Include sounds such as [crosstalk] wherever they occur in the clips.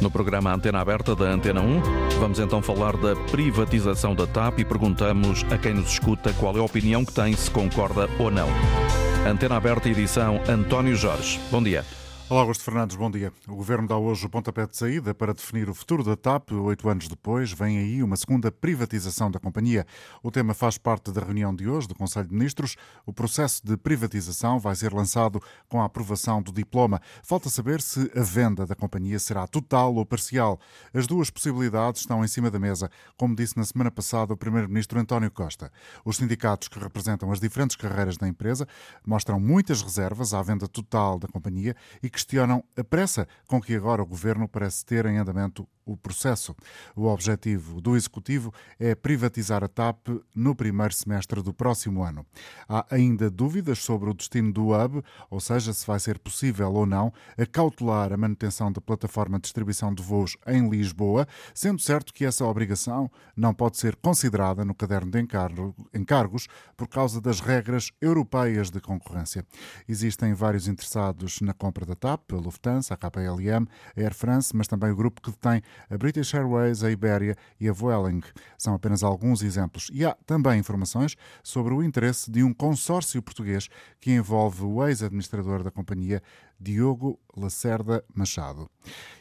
No programa Antena Aberta da Antena 1, vamos então falar da privatização da TAP e perguntamos a quem nos escuta qual é a opinião que tem, se concorda ou não. Antena Aberta, edição António Jorge. Bom dia. Olá, Augusto Fernandes, bom dia. O Governo dá hoje o pontapé de saída para definir o futuro da TAP. Oito anos depois, vem aí uma segunda privatização da companhia. O tema faz parte da reunião de hoje do Conselho de Ministros. O processo de privatização vai ser lançado com a aprovação do diploma. Falta saber se a venda da companhia será total ou parcial. As duas possibilidades estão em cima da mesa, como disse na semana passada o Primeiro-Ministro António Costa. Os sindicatos que representam as diferentes carreiras da empresa mostram muitas reservas à venda total da companhia e que questionam a pressa com que agora o governo parece ter em andamento o processo. O objetivo do Executivo é privatizar a TAP no primeiro semestre do próximo ano. Há ainda dúvidas sobre o destino do hub, ou seja, se vai ser possível ou não acautelar a manutenção da plataforma de distribuição de voos em Lisboa, sendo certo que essa obrigação não pode ser considerada no caderno de encargos por causa das regras europeias de concorrência. Existem vários interessados na compra da TAP, a Lufthansa, a KPLM, a Air France, mas também o grupo que detém a British Airways, a Iberia e a Vueling. São apenas alguns exemplos. E há também informações sobre o interesse de um consórcio português que envolve o ex-administrador da companhia, Diogo Lacerda Machado.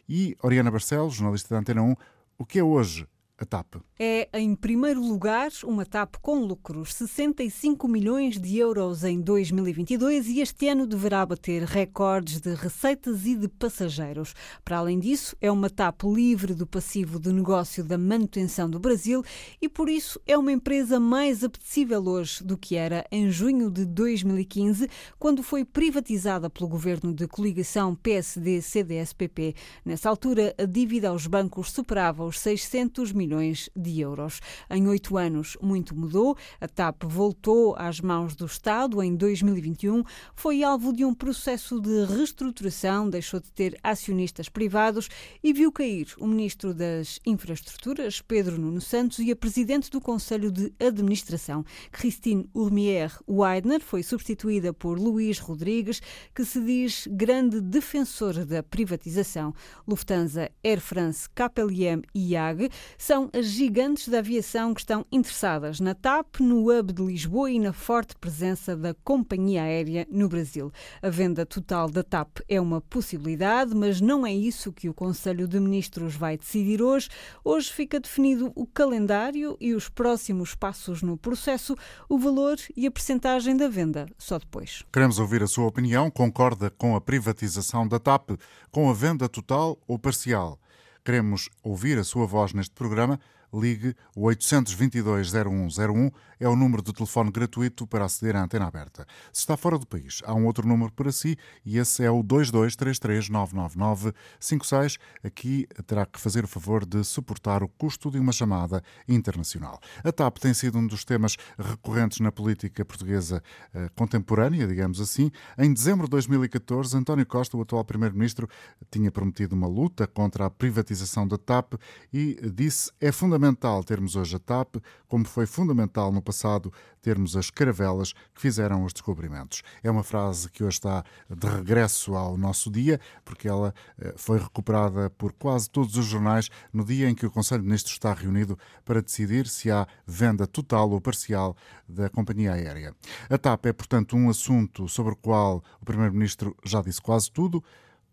E Oriana Barcelos, jornalista da Antena 1, o que é hoje a TAP? É, em primeiro lugar, uma TAP com lucros, 65 milhões de euros em 2022 e este ano deverá bater recordes de receitas e de passageiros. Para além disso, é uma TAP livre do passivo de negócio da manutenção do Brasil e, por isso, é uma empresa mais apetecível hoje do que era em junho de 2015, quando foi privatizada pelo governo de coligação PSD-CDS-PP. Nessa altura, a dívida aos bancos superava os 600 milhões milhões de euros. Em oito anos, muito mudou. A TAP voltou às mãos do Estado em 2021, foi alvo de um processo de reestruturação, deixou de ter acionistas privados e viu cair o Ministro das Infraestruturas, Pedro Nuno Santos, e a Presidente do Conselho de Administração, Christine Urmier Weidner, foi substituída por Luís Rodrigues, que se diz grande defensor da privatização. Lufthansa, Air France, KPLM e IAG são são as gigantes da aviação que estão interessadas na TAP, no hub de Lisboa e na forte presença da companhia aérea no Brasil. A venda total da TAP é uma possibilidade, mas não é isso que o Conselho de Ministros vai decidir hoje. Hoje fica definido o calendário e os próximos passos no processo, o valor e a percentagem da venda, só depois. Queremos ouvir a sua opinião. Concorda com a privatização da TAP, com a venda total ou parcial? Queremos ouvir a sua voz neste programa ligue o 822-0101, é o número de telefone gratuito para aceder à antena aberta. Se está fora do país, há um outro número para si e esse é o 2233-99956. Aqui terá que fazer o favor de suportar o custo de uma chamada internacional. A TAP tem sido um dos temas recorrentes na política portuguesa eh, contemporânea, digamos assim. Em dezembro de 2014, António Costa, o atual Primeiro-Ministro, tinha prometido uma luta contra a privatização da TAP e disse é fundamental fundamental termos hoje a TAP, como foi fundamental no passado termos as caravelas que fizeram os descobrimentos. É uma frase que hoje está de regresso ao nosso dia, porque ela eh, foi recuperada por quase todos os jornais no dia em que o Conselho de Ministros está reunido para decidir se há venda total ou parcial da companhia aérea. A TAP é, portanto, um assunto sobre o qual o Primeiro-Ministro já disse quase tudo,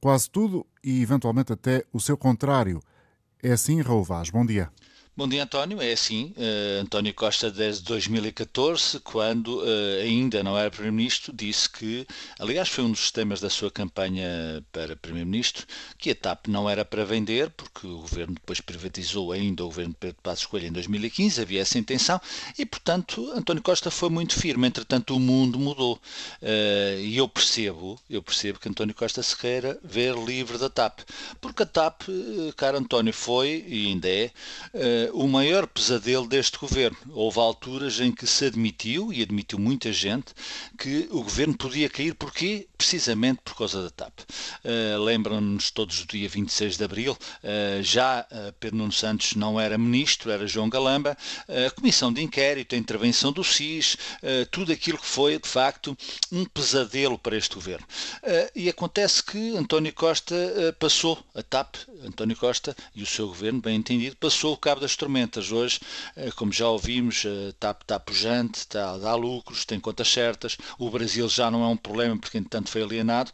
quase tudo e, eventualmente, até o seu contrário. É assim, Raul Vaz. Bom dia. Bom dia, António. É assim, uh, António Costa, desde 2014, quando uh, ainda não era Primeiro-Ministro, disse que, aliás, foi um dos temas da sua campanha para Primeiro-Ministro, que a TAP não era para vender, porque o governo depois privatizou ainda o governo de Pedro Passos Coelho em 2015, havia essa intenção, e, portanto, António Costa foi muito firme. Entretanto, o mundo mudou. Uh, e eu percebo, eu percebo que António Costa se queira ver livre da TAP, porque a TAP, caro António, foi e ainda é o maior pesadelo deste governo. Houve alturas em que se admitiu, e admitiu muita gente, que o governo podia cair. Porquê? Precisamente por causa da TAP. Uh, Lembram-nos todos do dia 26 de abril, uh, já uh, Pedro Nuno Santos não era ministro, era João Galamba, a comissão de inquérito, a intervenção do SIS, tudo aquilo que foi, de facto, um pesadelo para este governo. e acontece que António Costa passou a TAP, António Costa e o seu governo, bem entendido, passou o cabo das tormentas. Hoje, como já ouvimos, TAP está pujante, está, dá lucros, tem contas certas, o Brasil já não é um problema porque, foi alienado.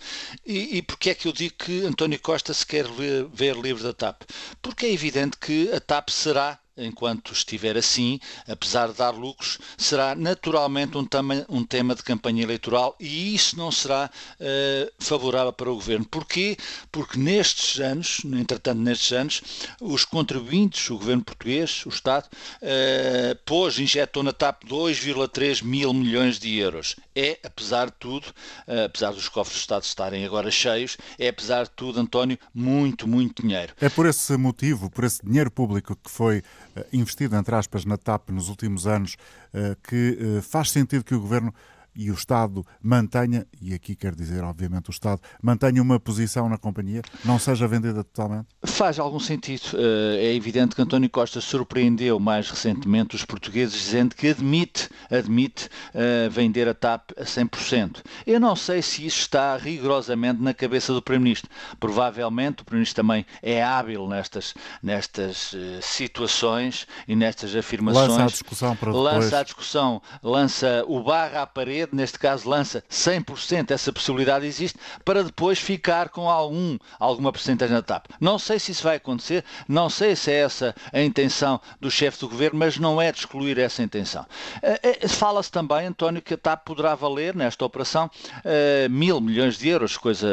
E, e porque é que eu digo que António Costa se quer ver, ver livre da TAP? Porque é evidente que a TAP será enquanto estiver assim, apesar de dar lucros, será naturalmente um, tema, um tema de campanha eleitoral e isso não será uh, favorável para o governo. Porquê? Porque nestes anos, entretanto, nestes anos, os contribuintes, o governo português, o Estado, uh, pôs, injetou na TAP 2,3 mil milhões de euros. É, apesar de tudo, uh, apesar dos cofres do Estado estarem agora cheios, é, apesar de tudo, António, muito, muito dinheiro. É por esse motivo, por esse dinheiro público que foi eh, investido, entre aspas, na TAP nos últimos anos, eh, que eh, faz sentido que o Governo e o Estado mantenha, e aqui quer dizer, obviamente, o Estado mantenha uma posição na companhia, não seja vendida totalmente? Faz algum sentido. Eh, é evidente que António Costa surpreendeu mais recentemente os portugueses dizendo que admite, admite uh, vender a TAP a 100%. Eu não sei se isso está rigorosamente na cabeça do Primeiro-Ministro. Provavelmente o Primeiro-Ministro também é hábil nestas, nestas uh, situações e nestas afirmações. Lança a discussão para depois. Lança a discussão, lança o barra à parede neste caso lança 100%, essa possibilidade existe, para depois ficar com algum, alguma porcentagem na TAP. Não sei se isso vai acontecer, não sei se é essa a intenção do chefe do governo, mas não é de excluir essa intenção. Eh, eh, fala-se também, António, que a TAP poderá valer, nesta operação, eh, mil milhões de euros, coisa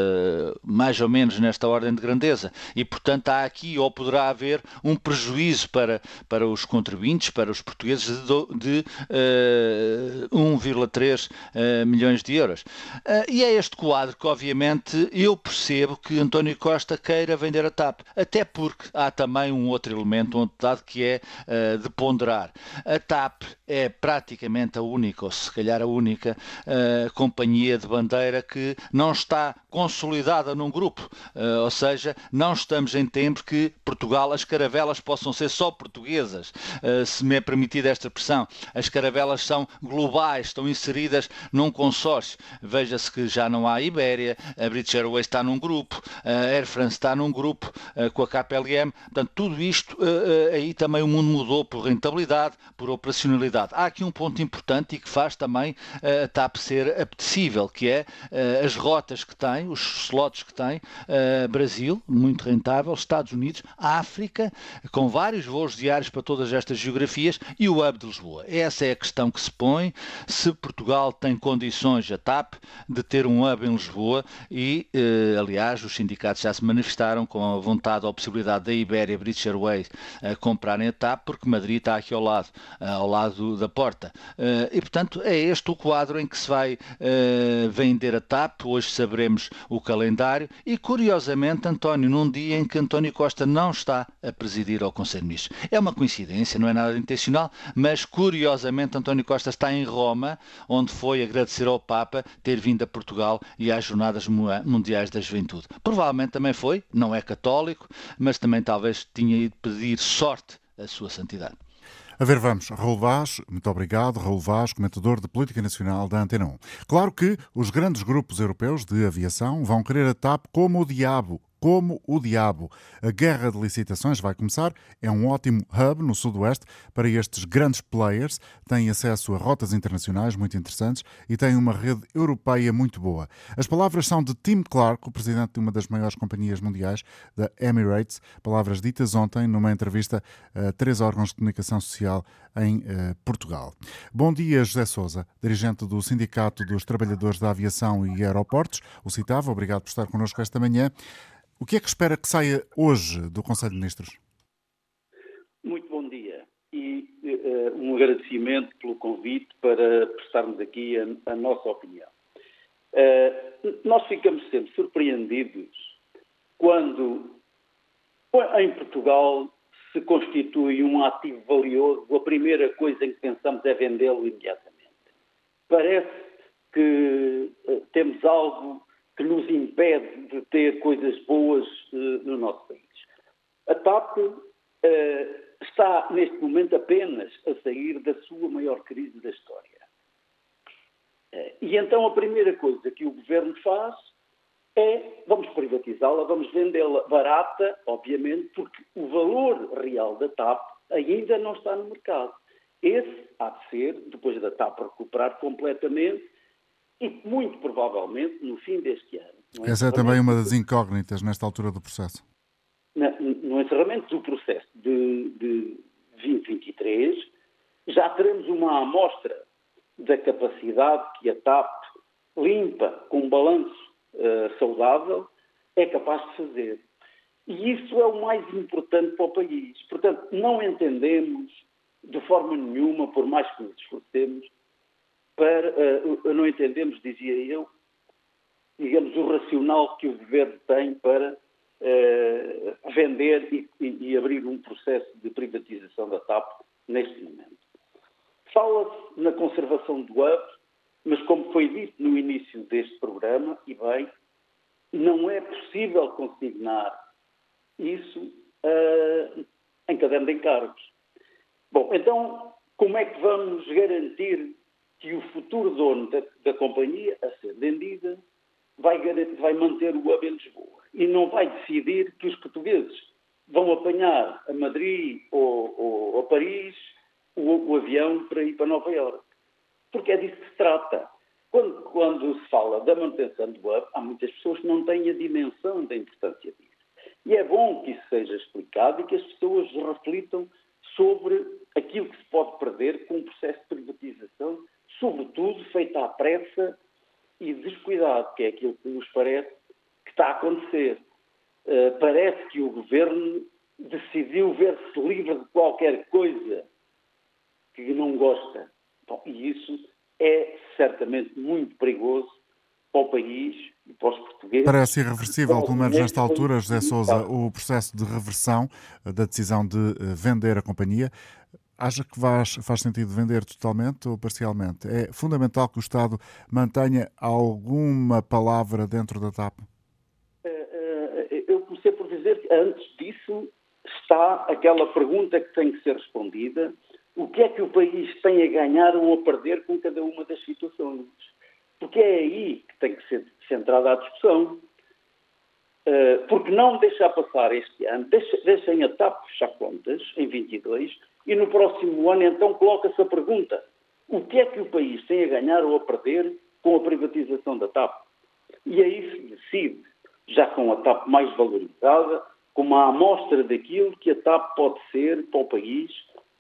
mais ou menos nesta ordem de grandeza. E, portanto, há aqui, ou poderá haver, um prejuízo para, para os contribuintes, para os portugueses, de, de uh, 1,3 uh, milhões de euros. Uh, e é este quadro que, obviamente, eu percebo que António Costa queira vender a TAP, até porque há também um outro elemento, um outro dado que é uh, de ponderar. A TAP é praticamente a única, ou se calhar a única, companhia de bandeira que não está consolidada num grupo, ou seja, não estamos em tempo que Portugal, as caravelas possam ser só portuguesas, se me é permitida esta expressão. As caravelas são globais, estão inseridas num consórcio. Veja-se que já não há a Ibéria, a British Airways está num grupo, a Air France está num grupo eh, com a KPLM. Portanto, tudo isto, aí também o mundo mudou por rentabilidade, por operacionalidade. Há aqui um ponto importante e que faz também a TAP ser apetecível, que é as rotas que tem, os slots que tem, Brasil, muito rentável, Estados Unidos, África, com vários voos diários para todas estas geografias e o hub de Lisboa. Essa é a questão que se põe. Se Portugal tem condições, a TAP, de ter um hub em Lisboa e, eh, aliás, os sindicatos já se manifestaram com a vontade ou a possibilidade da Ibéria British Airways eh, comprarem a TAP, porque Madrid está aqui ao lado, ao lado da porta. E, portanto, é este o quadro em que se vai vender a TAP. Hoje saberemos o calendário e, curiosamente, António, num dia em que António Costa não está a presidir ao Conselho de Ministros. É uma coincidência, não é nada intencional, mas, curiosamente, António Costa está em Roma, onde foi agradecer ao Papa ter vindo a Portugal e às Jornadas Mundiais da Juventude. Provavelmente também foi, não é católico, mas também talvez tinha ido pedir sorte à sua santidade. A ver, vamos. Raul Vaz, muito obrigado. Raul Vaz, comentador de Política Nacional da Antena 1. Claro que os grandes grupos europeus de aviação vão querer a TAP como o diabo, como o diabo. A guerra de licitações vai começar. É um ótimo hub no Sudoeste para estes grandes players. Têm acesso a rotas internacionais muito interessantes e têm uma rede europeia muito boa. As palavras são de Tim Clark, o presidente de uma das maiores companhias mundiais, da Emirates. Palavras ditas ontem numa entrevista a três órgãos de comunicação social em uh, Portugal. Bom dia, José Souza, dirigente do Sindicato dos Trabalhadores da Aviação e Aeroportos, o citava. Obrigado por estar connosco esta manhã. O que é que espera que saia hoje do Conselho de Ministros? Muito bom dia e uh, um agradecimento pelo convite para prestarmos aqui a, a nossa opinião. Uh, nós ficamos sempre surpreendidos quando em Portugal se constitui um ativo valioso, a primeira coisa em que pensamos é vendê-lo imediatamente. Parece que uh, temos algo que nos impede de ter coisas boas uh, no nosso país. A TAP uh, está, neste momento, apenas a sair da sua maior crise da história. e então a primeira coisa que o governo faz é vamos privatizá-la, vamos vendê-la barata, obviamente, porque o valor real da TAP ainda não está no mercado. Esse há de ser, depois da TAP recuperar completamente e muito provavelmente no fim deste ano. Essa é também uma das incógnitas nesta altura do processo. No encerramento do processo de, de 2023, já teremos uma amostra da capacidade que a TAP limpa, com um balanço uh, saudável, é capaz de fazer. E isso é o mais importante para o país. Portanto, não entendemos de forma nenhuma, por mais que nos esforcemos, para, uh, não entendemos, dizia eu, digamos, o racional que o governo tem para uh, vender e, e, e, abrir um processo de privatização da TAP neste momento. Fala-se na conservação do hub, mas, como foi dito no início deste programa, e bem, não é possível consignar isso uh, em caderno de encargos. Bom, então, como é que vamos garantir que o futuro dono da, da companhia a ser vendida vai, garantir, vai manter o em Lisboa e não vai decidir que os portugueses vão apanhar a Madrid ou, ou a Paris o, o avião para ir para Nova Iorque? porque é disso que se trata. Quando, quando, se fala da manutenção do hub, há muitas pessoas que não têm a dimensão da importância disso. E é bom que isso seja explicado e que as pessoas reflitam sobre aquilo que se pode perder com um processo de privatização, sobretudo feito à pressa e descuidado, que é aquilo que nos parece que está a acontecer. Uh, parece que o governo decidiu ver-se livre de qualquer coisa que não gosta Bom, e isso é certamente muito perigoso para o país e para os portugueses. Parece irreversível, pelo menos nesta altura, José Sousa, o processo de reversão eh, da decisão de eh, vender a companhia. Acha que faz, faz sentido vender totalmente ou parcialmente? É fundamental que o Estado mantenha alguma palavra dentro da TAP? Eh, eu comecei por dizer que antes disso está aquela pergunta que tem que ser respondida o que é que o país tem a ganhar ou a perder com cada uma das situações. Porque é aí que tem que ser centrada a discussão. Uh, porque não deixar passar este ano, deixem a TAP fechar contas em 22 e no próximo ano então coloca-se a pergunta: o que é que o país tem a ganhar ou a perder com a privatização da TAP? E aí se decide, já com a TAP mais valorizada, com uma amostra daquilo que a TAP pode ser para o país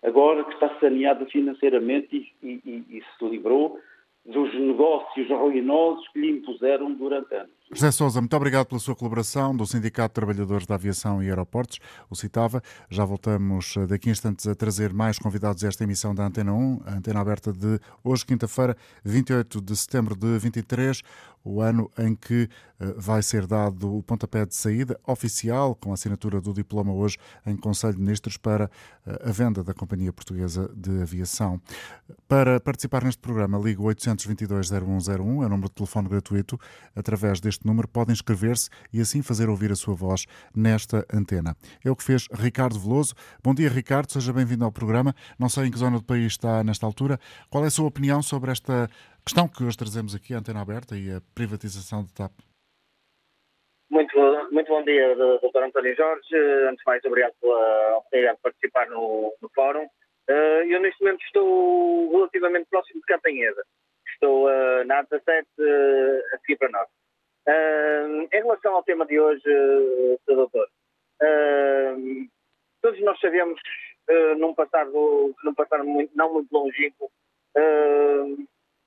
agora que está saneada financeiramente e, e, e se livrou dos negócios ruinosos que lhe impuseram durante anos. José Sousa, muito obrigado pela sua colaboração do Sindicato de Trabalhadores da Aviação e Aeroportos, o citava. Já voltamos eh, daqui a instantes a trazer mais convidados a esta emissão da Antena 1, a antena aberta de hoje, quinta-feira, 28 de setembro de 23, o ano em que eh, vai ser dado o pontapé de saída oficial, com a assinatura do diploma hoje em Conselho de Ministros, para eh, a venda da Companhia Portuguesa de Aviação. Para participar neste programa, ligue 822-0101, é o número de telefone gratuito, através deste este número podem inscrever-se e assim fazer ouvir a sua voz nesta antena. É o que fez Ricardo Veloso. Bom dia, Ricardo, seja bem-vindo ao programa. Não sei em que zona do país está nesta altura. Qual é a sua opinião sobre esta questão que hoje trazemos aqui, a antena aberta e a privatização de TAP? Muito, muito bom dia, Dr. António Jorge. Antes de mais, obrigado pela oportunidade de participar no, no fórum. Eh, eu, neste momento, estou relativamente próximo de Campanheda. Estou uh, na A17 uh, a seguir para nós. Uh, em relação ao tema de hoje, uh, doutor, uh, todos nós sabemos, uh, num passado, num passado muito, não muito longínquo,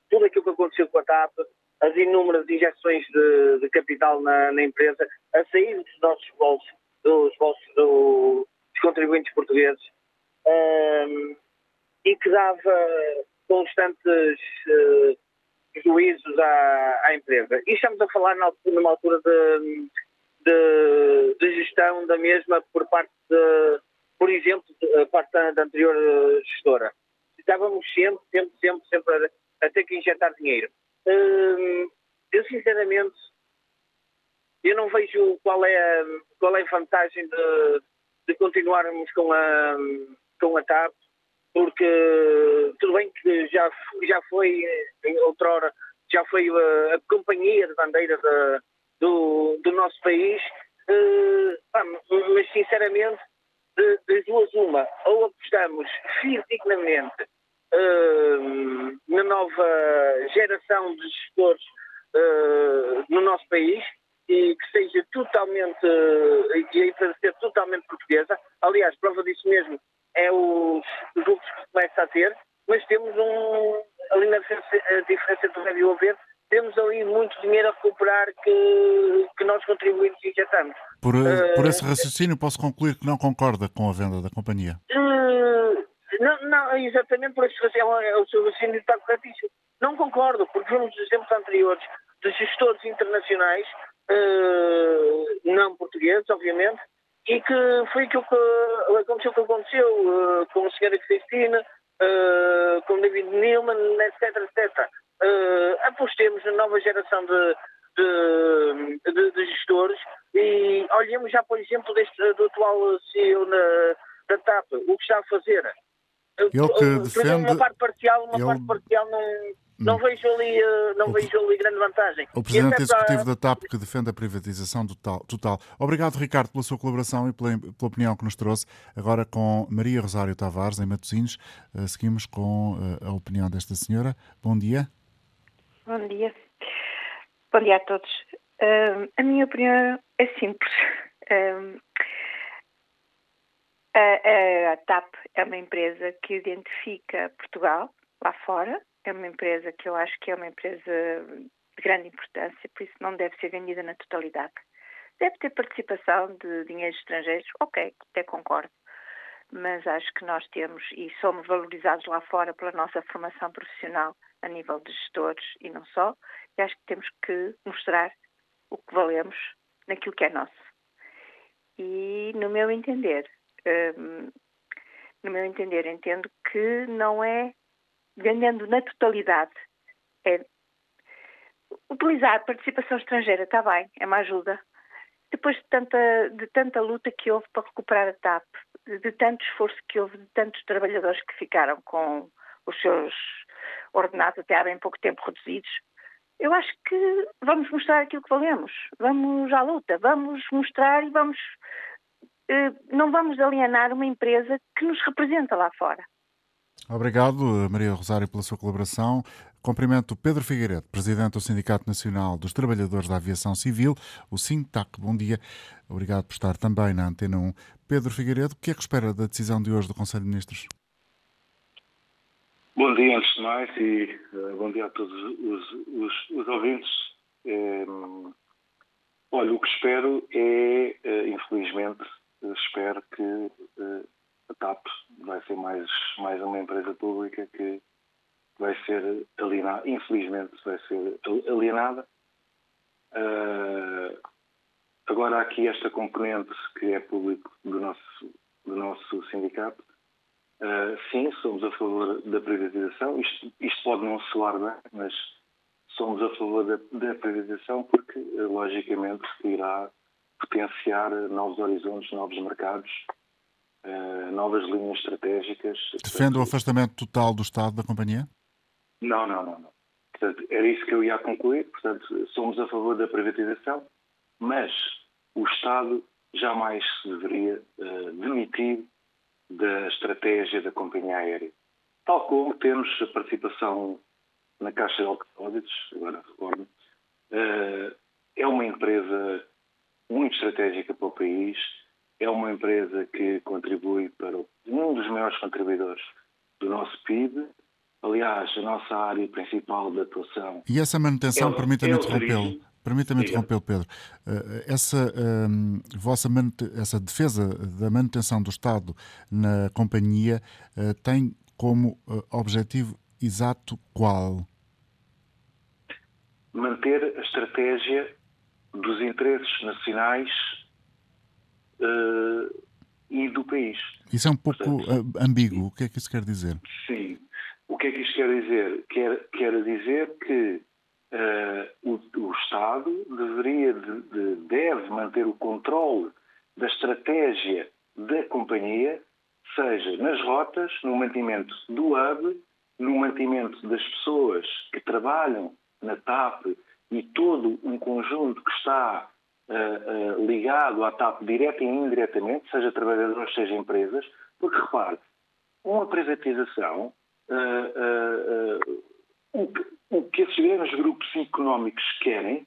tudo aquilo que aconteceu com a TAP, as inúmeras injeções de, de capital na, na, empresa, a sair dos nossos bolsos, dos bolsos do, dos contribuintes portugueses, e que dava constantes prejuízos à, à, empresa. E estamos a falar numa altura de, de, de, gestão da mesma por parte de, por exemplo, a parte da, da anterior gestora. Estávamos sempre, sempre, sempre, sempre a, a ter que injetar dinheiro. Hum, eu, sinceramente, eu não vejo qual é qual é a vantagem de, de continuarmos com a, com a TAP, porque tudo bem que já, já foi, em outrora, já foi a, a companhia de bandeira de, do, do nosso país, uh, mas sinceramente, de, de, duas uma, ou apostamos fisicamente uh, na nova geração de gestores uh, no nosso país, e que seja totalmente, e a empresa ser totalmente portuguesa. Aliás, prova disso mesmo é os, os lucros que começa a ter, mas temos um, ali na diferença, diferença do médio a ver, temos ali muito dinheiro a recuperar que, que nós contribuímos e injetamos. Por, uh, por esse raciocínio, posso concluir que não concorda com a venda da companhia? Uh, não, não, exatamente por esse raciocínio, é o seu raciocínio está corretíssimo. Não concordo, porque vemos exemplos anteriores de gestores internacionais uh, não portugueses, obviamente, e que foi aquilo que aconteceu que aconteceu uh, com a senhora Cristina, uh, com David Newman, etc, etc. Apostemos na nova geração de, de, de, de, gestores e olhemos já, por exemplo, deste, do atual CEO na, da TAP, o que está a fazer. Ele que defende... Uma parte parcial, uma ele... parte parcial não não vejo ali, eh, não o, vejo ali grande vantagem. O Presidente Executivo da TAP que defende a privatização total. total. Obrigado, Ricardo, pela sua colaboração e pela, pela, opinião que nos trouxe. Agora com Maria Rosário Tavares, em Matosinhos, uh, seguimos com uh, a opinião desta senhora. Bom dia. Bom dia. Bom dia a todos. Uh, a minha opinião é simples. a, a TAP é uma empresa que identifica Portugal lá fora, é uma empresa que eu acho que é uma empresa de grande importância, por isso não deve ser vendida na totalidade. Deve ter participação de dinheiros estrangeiros, ok, até concordo, mas acho que nós temos e somos valorizados lá fora pela nossa formação profissional a nível de gestores e não só, e acho que temos que mostrar o que valemos naquilo que é nosso. E no meu entender, hum, no meu entender, entendo que não é ganhando na totalidade. É utilizar participação estrangeira, está bem, é uma ajuda. Depois de tanta, de tanta luta que houve para recuperar a TAP, de tanto esforço que houve, de tantos trabalhadores que ficaram com os seus ordenados até há bem pouco tempo reduzidos, eu acho que vamos mostrar aquilo que valemos. Vamos à luta, vamos mostrar e vamos. Eh, não vamos alienar uma empresa que nos representa lá fora. Obrigado, Maria Rosário, pela sua colaboração. Cumprimento Pedro Figueiredo, Presidente do Sindicato Nacional dos Trabalhadores da Aviação Civil, o SINTAC. Bom dia. Obrigado por estar também na Antena 1. Pedro Figueiredo, o que é que espera da decisão de hoje do Conselho de Ministros? Bom dia, antes de mais, e uh, bom dia a todos os, os, os ouvintes. É, olha, o que espero é, uh, infelizmente, espero que uh, a TAP vai ser mais, mais uma empresa pública que vai ser alienada, infelizmente vai ser alienada. Uh, agora há aqui esta componente que é público do nosso, do nosso sindicato. Uh, sim, somos a favor da privatização. Isto, isto pode não soar bem, mas somos a favor da, da privatização porque, logicamente, irá potenciar novos horizontes, novos mercados uh, novas linhas estratégicas. Defende o afastamento total do Estado da companhia? Não, não, não. não. Portanto, era isso que eu ia concluir. Portanto, somos a favor da privatização, mas o Estado jamais se deveria uh, demitir da estratégia da companhia aérea. Tal como temos a participação na Caixa de Depósitos, agora recordo, uh, é uma empresa muito estratégica para o país, é uma empresa que contribui para um dos maiores contribuidores do nosso PIB. Aliás, a nossa área principal de atuação. E essa manutenção, é, permita-me é interrompê-lo. Permita-me interrompê-lo, Pedro. Eh, essa, um, vossa essa defesa da manutenção do Estado na companhia uh, tem como uh, objetivo exato qual? Manter a estratégia dos interesses nacionais uh, e do país. Isso é um pouco Portanto, ambíguo. O que é que isso quer dizer? Sim. O que é que isto quer dizer? Quer, quer dizer que uh, o, o, Estado deveria de, de, deve manter o controle da estratégia da companhia, seja nas rotas, no mantimento do hub, no mantimento das pessoas que trabalham na TAP e todo um conjunto que está uh, uh, ligado à TAP direta e indiretamente, seja trabalhadores, seja empresas, porque repare, uma privatização, uh, o, que, o que esses grandes grupos económicos querem,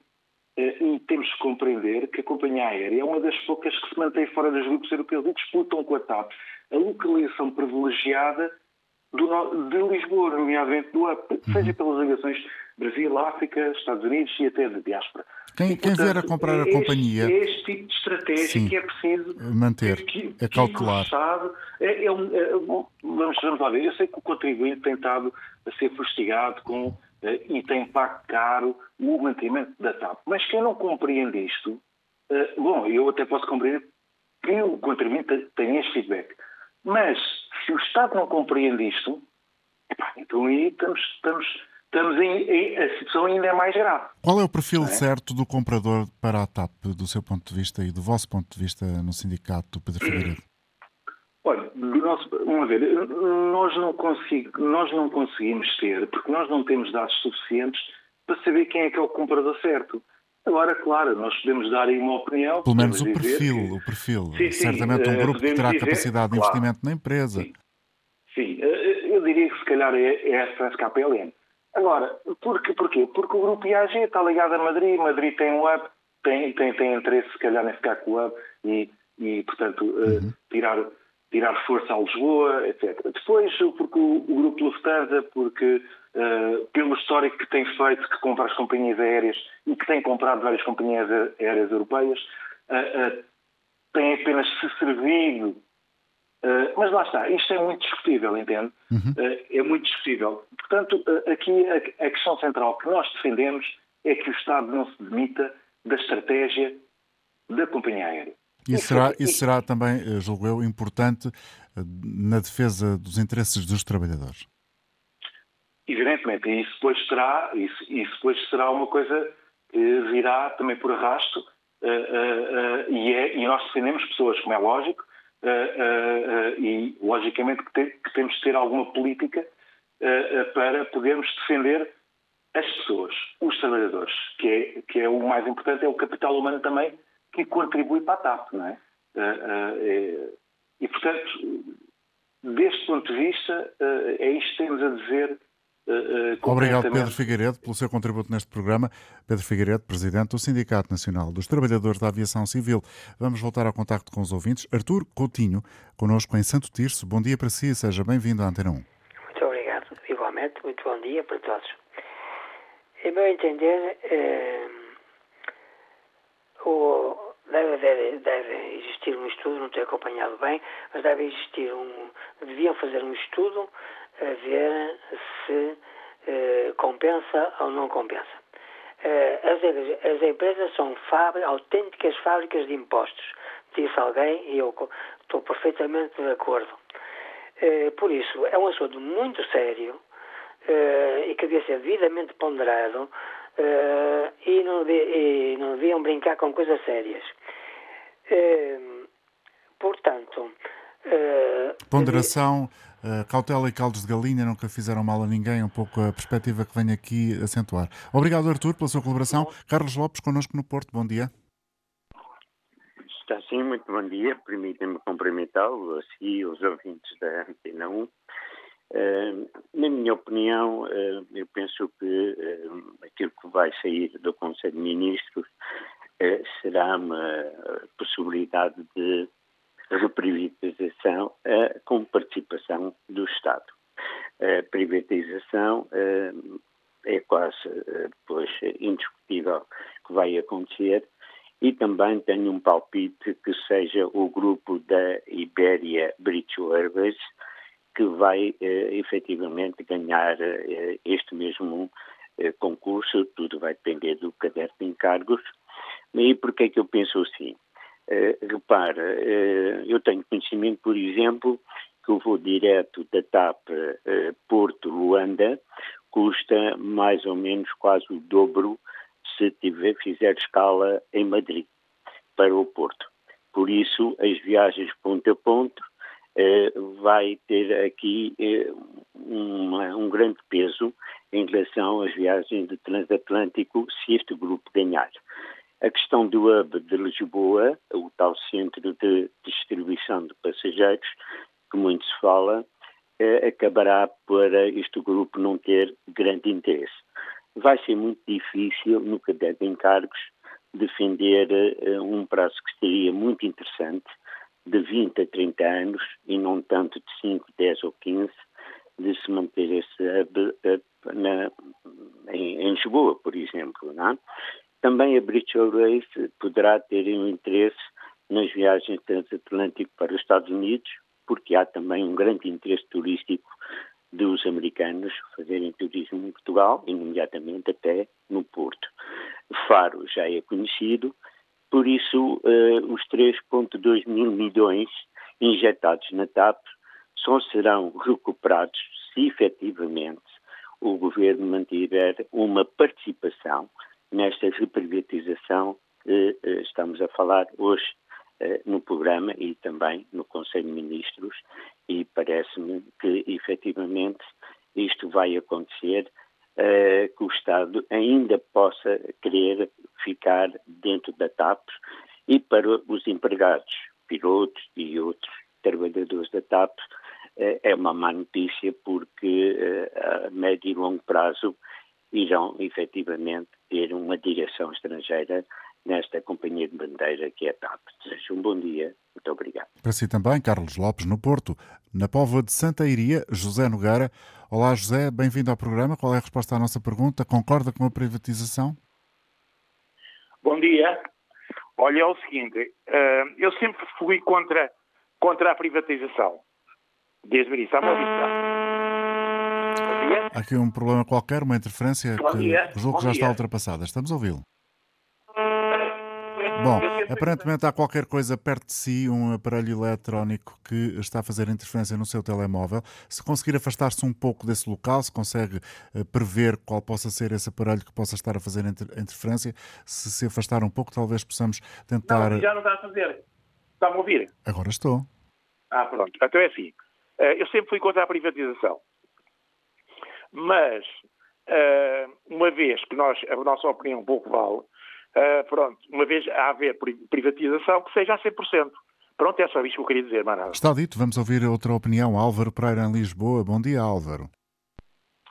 e temos que compreender que a companhia aérea é uma das poucas que se mantém fora dos grupos europeus e disputam com a TAP a localização privilegiada do, de Lisboa, nomeadamente do UP, uhum. seja pelas ligações Brasil, África, Estados Unidos e até de diáspora. Quem, e, portanto, quem vier a comprar a este, companhia. É este tipo de estratégia Sim, que é preciso manter, que, é calcular. é, é, um, é, vamos, vamos lá ver. Eu sei que o contribuinte tem estado a ser fustigado com, uh, e tem pago caro o mantimento da TAP. Mas quem não compreende isto, uh, bom, eu até posso compreender que o contribuinte tem este feedback. Mas se o Estado não compreende isto, epá, então aí estamos, estamos, estamos em, em, a situação ainda é mais grave. Qual é o perfil é? certo do comprador para a TAP, do seu ponto de vista e do vosso ponto de vista no sindicato, Pedro Figueiredo? Olha, nosso, vamos ver, nós não, consigo, nós não conseguimos ter, porque nós não temos dados suficientes para saber quem é que é o comprador certo. Agora, claro, nós podemos dar aí uma opinião. Pelo menos o perfil, o perfil. Sim, sim, Certamente um eh, grupo que terá dizer, capacidade de claro. investimento na empresa. Sim. sim. Eh, eu diria que se calhar é, é a SKPLN. Agora, porquê? porquê? Porque o grupo IAG está ligado a Madrid, Madrid tem um hub, tem, tem, tem interesse se calhar em ficar com o hub e, e portanto, eh, uhum. uh, tirar, tirar força a Lisboa, etc. Depois, porque o, o grupo Lufthansa, porque uh, pelo histórico que tem feito, que compra as companhias aéreas e que tem comprado várias companhias aéreas europeias, uh, tem apenas se servido. Mas lá está, isto é muito discutível, entende? Uhum. é muito discutível. Portanto, aqui a, a questão central que nós defendemos é que o Estado não se demita da estratégia da companhia aérea. Isso será, isso será também, julgo eu, importante na defesa dos interesses dos trabalhadores. Evidentemente, e isso depois será, isso, isso depois será uma coisa que virá também por arrasto, e, é, e nós defendemos pessoas, como é lógico, e logicamente que, te, que, temos de ter alguma política para podermos defender as pessoas, os trabalhadores, que é, que é o mais importante, é o capital humano também que contribui para a TAP, não é? e, portanto, deste ponto de vista, é isto que temos a dizer Obrigado, Pedro Figueiredo, pelo seu contributo neste programa. Pedro Figueiredo, Presidente do Sindicato Nacional dos Trabalhadores da Aviação Civil. Vamos voltar ao contacto com os ouvintes. Artur Coutinho, connosco em Santo Tirso. Bom dia para si, seja bem-vindo à Antena 1. Muito obrigado, igualmente. Muito bom dia para todos. Em meu entender, eh, o, deve, deve, deve, existir um estudo, não tenho acompanhado bem, mas deve existir um. deviam fazer um estudo ver se eh, compensa ou não compensa. Eh, as, as, empresas são fábricas, autênticas fábricas de impostos, disse alguém e eu estou perfeitamente de acordo. Eh, por isso, é um assunto muito sério e que devia ser devidamente ponderado e não, e, não deviam brincar com coisas sérias. portanto. Ponderação. Devia Uh, cautela e caldos de galinha nunca fizeram mal a ninguém, um pouco a perspectiva que venho aqui acentuar. Obrigado, Artur, pela sua colaboração. Carlos Lopes, connosco no Porto, bom dia. Está sim, muito bom dia. Permitem-me cumprimentá-lo, a si os ouvintes da Antena 1. Uh, na minha opinião, uh, eu penso que aquilo que vai sair do Conselho de Ministros será uma possibilidade de reprivatização uh, com participação do Estado. A privatização uh, é quase, uh, pois, indiscutível que vai acontecer e também tenho um palpite que seja o grupo da Iberia British Airways que vai uh, efetivamente ganhar este mesmo concurso, tudo vai depender do caderno de encargos. E porquê é que eu penso assim? Uh, repara, uh, eu tenho conhecimento, por exemplo, que o voo direto da TAP uh, Porto-Luanda custa mais ou menos quase o dobro se tiver, fizer escala em Madrid, para o Porto. Por isso, as viagens ponto a ponto eh, vai ter aqui eh, uma, um grande peso em relação às viagens de transatlântico se este grupo ganhar. A questão do hub de Lisboa, o tal centro de distribuição de passageiros, que muito se fala, eh, acabará para este grupo não ter grande interesse. Vai ser muito difícil, no caderno de encargos, defender uh, um prazo que seria muito interessante, de 20 a 30 anos, e não tanto de 5, 10 ou 15, de se manter esse hub na, em, em, Lisboa, por exemplo. Não? É? Também a British Airways poderá ter um interesse nas viagens transatlânticas para os Estados Unidos, porque há também um grande interesse turístico dos americanos fazerem turismo em Portugal, e nomeadamente até no Porto. Faro já é conhecido, por isso uh, os 3,2 mil milhões injetados na TAP só serão recuperados se efetivamente o governo mantiver uma participação nesta reprivatização que uh, estamos a falar hoje uh, no programa e também no Conselho de Ministros e parece-me que efetivamente isto vai acontecer uh, que o Estado ainda possa querer ficar dentro da TAP e para os empregados, pilotos e outros trabalhadores da TAP é uma má notícia porque a médio e longo prazo irão efetivamente ter uma direção estrangeira nesta companhia de bandeira que é a TAP. Desejo um bom dia. Muito obrigado. Para si também, Carlos Lopes, no Porto. Na Póvoa de Santa Iria, José Nogueira. Olá, José, bem-vindo ao programa. Qual é a resposta à nossa pergunta? Concorda com a privatização? Bom dia. Olha, é o seguinte, eh, eu sempre fui contra, contra a privatização. Desde o início. Está-me Há aqui um problema qualquer, uma interferência Bom que dia. julgo que já dia. está ultrapassada. Estamos a ouvi-lo. Bom, aparentemente há qualquer coisa perto de si, um aparelho eletrónico que está a fazer interferência no seu telemóvel. Se conseguir afastar-se um pouco desse local, se consegue uh, prever qual possa ser esse aparelho que possa estar a fazer inter interferência, se se afastar um pouco, talvez possamos tentar. Não, já não está a fazer. Está-me a ouvir? Agora estou. Ah, pronto. Então é assim. Uh, eu sempre fui contra a privatização. Mas, uh, uma vez que nós, a nossa opinião pouco vale, uh, pronto, uma vez a haver privatização, que seja a 100%. Pronto, é só isto que eu queria dizer, Manada. Está dito, vamos ouvir outra opinião. Álvaro Pereira, em Lisboa. Bom dia, Álvaro.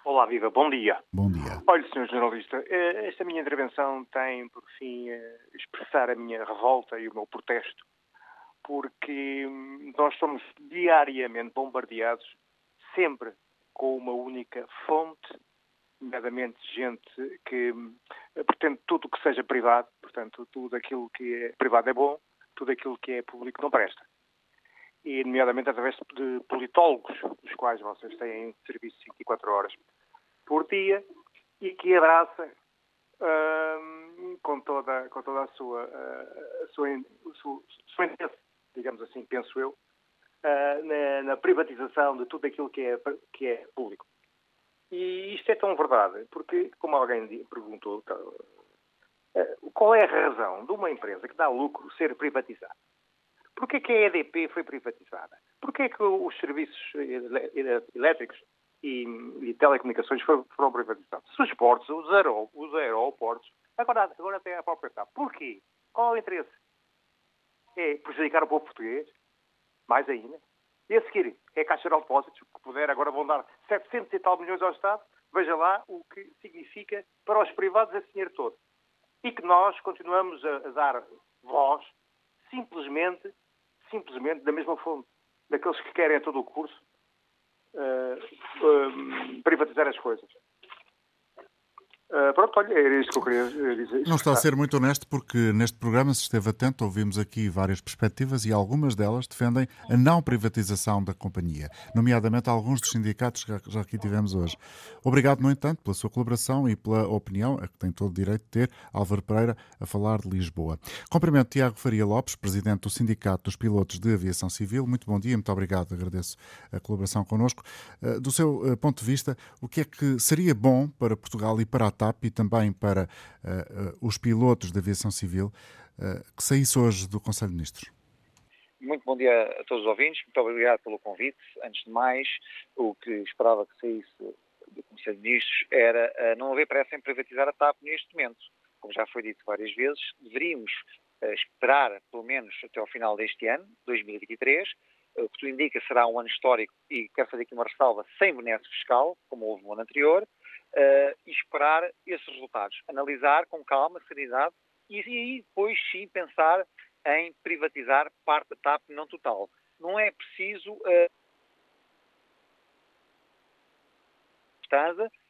Olá, Viva, bom dia. Bom dia. Olha, Sr. Jornalista, eh, esta minha intervenção tem por fim expressar a minha revolta e o meu protesto, porque hum, nós somos diariamente bombardeados, sempre com uma única fonte nomeadamente gente que eh, pretende tudo o que seja privado, portanto, tudo aquilo que é privado é bom, tudo aquilo que é público não presta. E, nomeadamente, através de politólogos, dos quais vocês têm serviço 24 horas por dia, e que abraça hum, com, toda, com toda a sua, uh, a sua, seu, seu interesse, digamos assim, penso eu, uh, na, na, privatização de tudo aquilo que é, que é público. E isto é tão verdade, porque, como alguém perguntou, tá, eh, qual é a razão de uma empresa que dá lucro ser privatizada? Porquê que a EDP foi privatizada? Porquê que os serviços elétricos e, e telecomunicações foram, privatizados? Os portos, os, aeró, os aeroportos, agora, agora até a própria TAP. Porquê? Qual é o interesse? É prejudicar o povo português? Mais ainda? E a seguir, é a Caixa de Depósitos, que puder, agora vão dar 700 e tal milhões ao Estado. Veja lá o que significa para os privados esse dinheiro todo. E que nós continuamos a, a dar voz, simplesmente, simplesmente da mesma fonte, daqueles que querem a todo o curso uh, uh, privatizar as coisas. Uh, pronto, olha, era que eu queria dizer. Não está a ser muito honesto porque neste programa, se esteve atento, ouvimos aqui várias perspectivas e algumas delas defendem a não privatização da companhia, nomeadamente alguns dos sindicatos que já aqui tivemos hoje. Obrigado, no entanto, pela sua colaboração e pela opinião, a que tem todo o direito de ter, Álvaro Pereira, a falar de Lisboa. Cumprimento Tiago Faria Lopes, presidente do Sindicato dos Pilotos de Aviação Civil. Muito bom dia, muito obrigado, agradeço a colaboração connosco. Uh, do seu uh, ponto de vista, o que é que seria bom para Portugal e para a TAP e também para uh, os pilotos da aviação civil uh, que saísse hoje do Conselho de Ministros? Muito bom dia a todos os ouvintes, muito obrigado pelo convite. Antes de mais, o que esperava que saísse do Conselho de Ministros era não haver pressa em privatizar a TAP neste momento. Como já foi dito várias vezes, deveríamos esperar pelo menos até ao final deste ano, 2023, o que tu indica será um ano histórico e quero fazer aqui uma ressalva sem benesse fiscal, como houve no ano anterior, uh, e esperar esses resultados. Analisar com calma, serenidade e aí depois sim pensar em privatizar parte da TAP, não total. Não é preciso. Uh,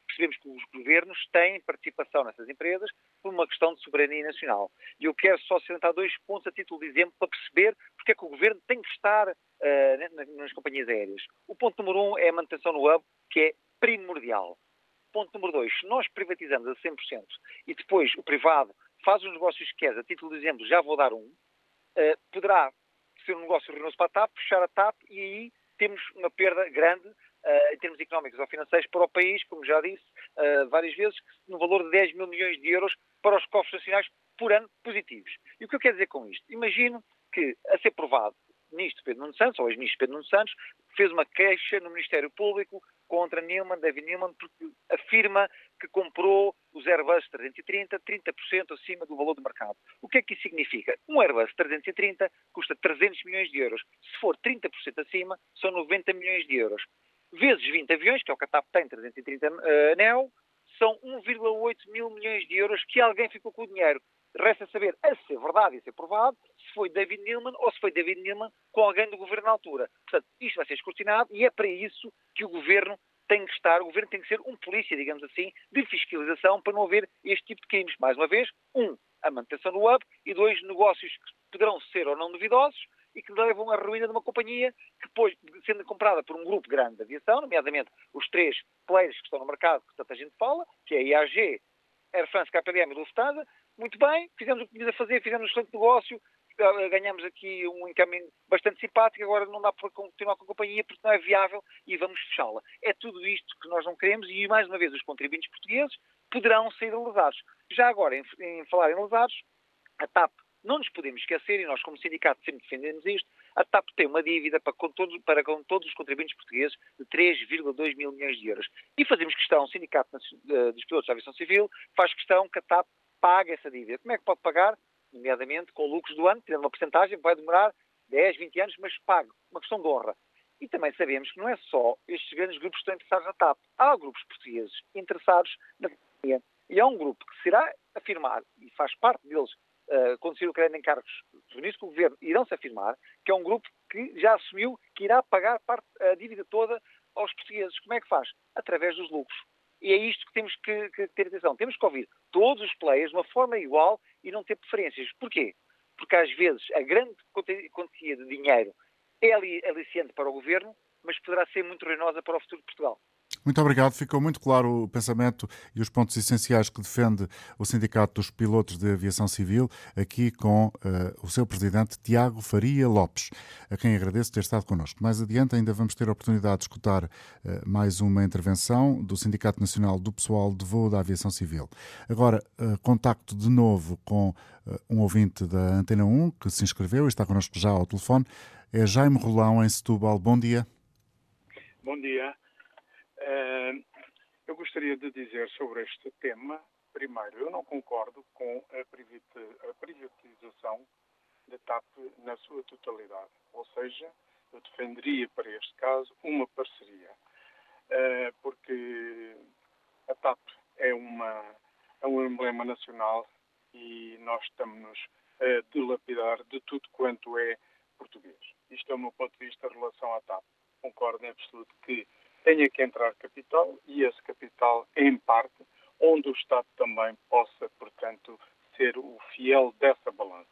percebemos que os governos têm participação nessas empresas por uma questão de soberania nacional. E eu quero só salientar dois pontos a título de exemplo para perceber porque é que o governo tem que estar uh, nas companhias aéreas. O ponto número um é a manutenção no hub, que é primordial. Ponto número dois, se nós privatizamos a 100% e depois o privado faz os negócios que quer, a título de exemplo, já vou dar um, uh, poderá ser um negócio ruinoso para a TAP, fechar a TAP e aí temos uma perda grande uh, em termos económicos ou financeiros para o país, como já disse uh, várias vezes, no valor de 10 mil milhões de euros para os cofres nacionais por ano positivos. E o que eu quero dizer com isto? Imagino que, a ser provado, ministro Pedro Nuno Santos, ou ex-ministro Pedro Nuno Santos, fez uma queixa no Ministério Público contra Newman, David Newman, porque afirma que comprou os Airbus 330 30% acima do valor do mercado. O que é que isso significa? Um Airbus 330 custa 300 milhões de euros. Se for 30% acima, são 90 milhões de euros. Vezes 20 aviões, que é o que a TAP tem, 330 uh, NEO, são 1,8 mil milhões de euros que alguém ficou com o dinheiro. Resta saber, a ser verdade e a ser provado, se foi David Newman ou se foi David Newman com alguém do governo na altura. Portanto, isto vai ser escrutinado e é para isso que o governo tem que estar, o governo tem que ser um polícia, digamos assim, de fiscalização para não haver este tipo de crimes. Mais uma vez, um, a manutenção do hub e dois, negócios que poderão ser ou não duvidosos e que levam à ruína de uma companhia que depois, sendo comprada por um grupo grande de aviação, nomeadamente os três players que estão no mercado que tanta gente fala, que é a IAG, Air France, KPLM e Lufthansa, muito bem, fizemos o que tínhamos a fazer, fizemos um excelente negócio, eh, ganhamos aqui um encaminho bastante simpático, agora não dá para continuar com a companhia porque não é viável e vamos fechá-la. É tudo isto que nós não queremos e, mais uma vez, os contribuintes portugueses poderão sair lesados. Já agora, em, em falar em lesados, a TAP, não nos podemos esquecer, e nós como sindicato sempre defendemos isto, a TAP tem uma dívida para com todos, para com todos os contribuintes portugueses de 3,2 mil milhões de euros. E fazemos questão, o Sindicato eh, dos Pilotos da Aviação Civil faz questão que a TAP pague essa dívida. Como é que pode pagar? Nomeadamente com lucros do ano, tendo uma porcentagem, vai demorar 10, 20 anos, mas pague. Uma questão de honra. E também sabemos que não é só estes grandes grupos que estão interessados na TAP. Há grupos portugueses interessados na companhia. E há um grupo que se irá afirmar, e faz parte deles, uh, quando se o crédito em cargos reunidos com o governo, irão-se afirmar, que é um grupo que já assumiu que irá pagar parte, a dívida toda aos portugueses. Como é que faz? Através dos lucros. E é isto que temos que, que, ter atenção. Temos que ouvir todos os players de uma forma igual e não ter preferências. Porquê? Porque às vezes a grande quantia de dinheiro é aliciante para o governo, mas poderá ser muito ruinosa para o futuro de Portugal. Muito obrigado. Ficou muito claro o pensamento e os pontos essenciais que defende o Sindicato dos Pilotos de Aviação Civil, aqui com uh, o seu presidente Tiago Faria Lopes, a quem agradeço ter estado connosco. Mais adiante ainda vamos ter a oportunidade de escutar uh, mais uma intervenção do Sindicato Nacional do Pessoal de Voo da Aviação Civil. Agora, uh, contacto de novo com um ouvinte da Antena 1 que se inscreveu e está connosco já ao telefone. É Jaime Rolão, em Setúbal. Bom dia. Bom dia. Uh, eu gostaria de dizer sobre este tema, primeiro, eu não concordo com a privatização da TAP na sua totalidade. Ou seja, eu defenderia para este caso uma parceria. Uh, porque a TAP é, uma, é um emblema nacional e nós estamos a dilapidar de tudo quanto é português. Isto é o meu ponto de vista em relação à TAP. Concordo em absoluto que tenha que entrar capital e esse capital, em parte, onde o Estado também possa, portanto, ser o fiel dessa balança.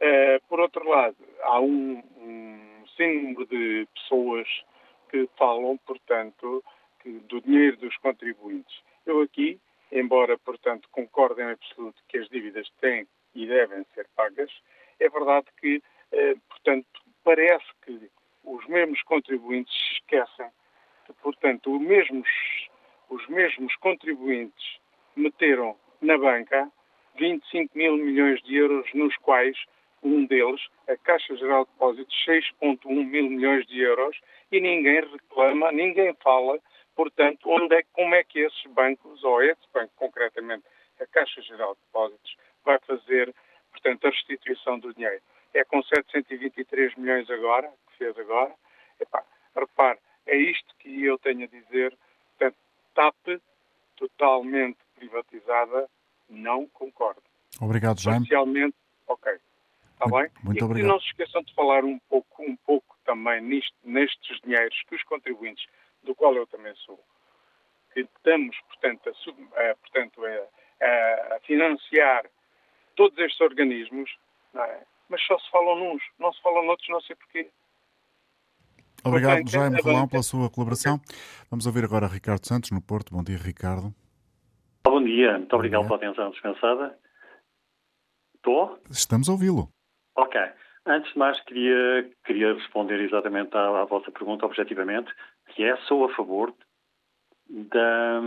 Uh, por outro lado, há um, um número de pessoas que falam, portanto, que, do dinheiro dos contribuintes. Eu aqui, embora, portanto, concorde em absoluto que as dívidas têm e devem ser pagas, é verdade que, uh, portanto, parece que os mesmos contribuintes se esquecem que, portanto, os mesmos, os mesmos contribuintes meteram na banca 25 mil milhões de euros, nos quais um deles, a Caixa Geral de Depósitos, 6,1 mil milhões de euros, e ninguém reclama, ninguém fala, portanto, onde é, como é que esses bancos, ou esse banco concretamente, a Caixa Geral de Depósitos, vai fazer, portanto, a restituição do dinheiro. É com 723 milhões agora, que fez agora. Epá, repare, é isto que eu tenho a dizer. Portanto, TAP totalmente privatizada, não concordo. Obrigado, Jaime. Parcialmente, ok. Está bem? Muito e obrigado. não se esqueçam de falar um pouco, um pouco também nisto, nestes dinheiros que os contribuintes, do qual eu também sou, que estamos, portanto, a, a portanto, a, a, financiar todos estes organismos, é? mas só se falam nos, não se falam noutros, não sei porquê. Obrigado, Portanto, Jaime é Rolão, pela sua colaboração. Vamos ouvir agora Ricardo Santos, no Porto. Bom dia, Ricardo. Bom dia, muito obrigado pela atenção dispensada. Estou? Estamos a ouvi-lo. Ok. Antes de mais, queria, queria responder exatamente à, à vossa pergunta, objetivamente, que é, sou a favor da...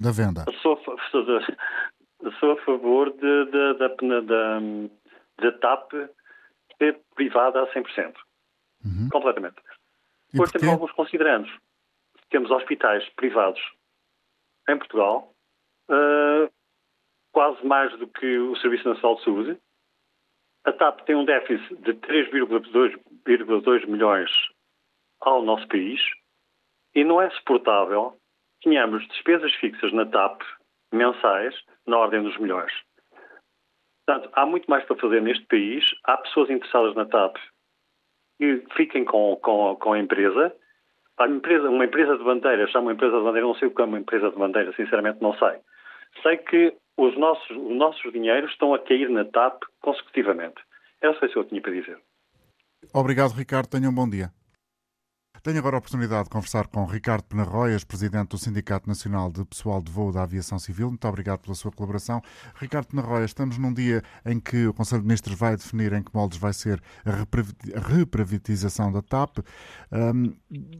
Da venda. Sou, sou, a favor de, de, da, da, da, da TAP ser privada a 100%. Completamente. E Depois porquê? temos alguns considerandos. Temos hospitais privados em Portugal, eh, quase mais do que o Serviço Nacional de Saúde. A TAP tem um déficit de 3,2 milhões ao nosso país e não é suportável que tenhamos despesas fixas na TAP mensais na ordem dos milhões. Portanto, há muito mais para fazer neste país. Há pessoas interessadas na TAP que fiquem com, com, com a empresa. Uma empresa, uma empresa de bandeira, chama uma empresa de bandeira, não sei o que é uma empresa de bandeira, sinceramente não sei. Sei que os nossos, os nossos dinheiros estão a cair na TAP consecutivamente. Era só isso que eu tinha para dizer. Obrigado, Ricardo. Tenha um bom dia. Tenho agora a oportunidade de conversar com Ricardo Penarroias, presidente do Sindicato Nacional de Pessoal de Voo da Aviação Civil. Muito obrigado pela sua colaboração. Ricardo Penarroias, estamos num dia em que o Conselho de Ministros vai definir em que moldes vai ser a repri- a reprivatização da TAP. Hum,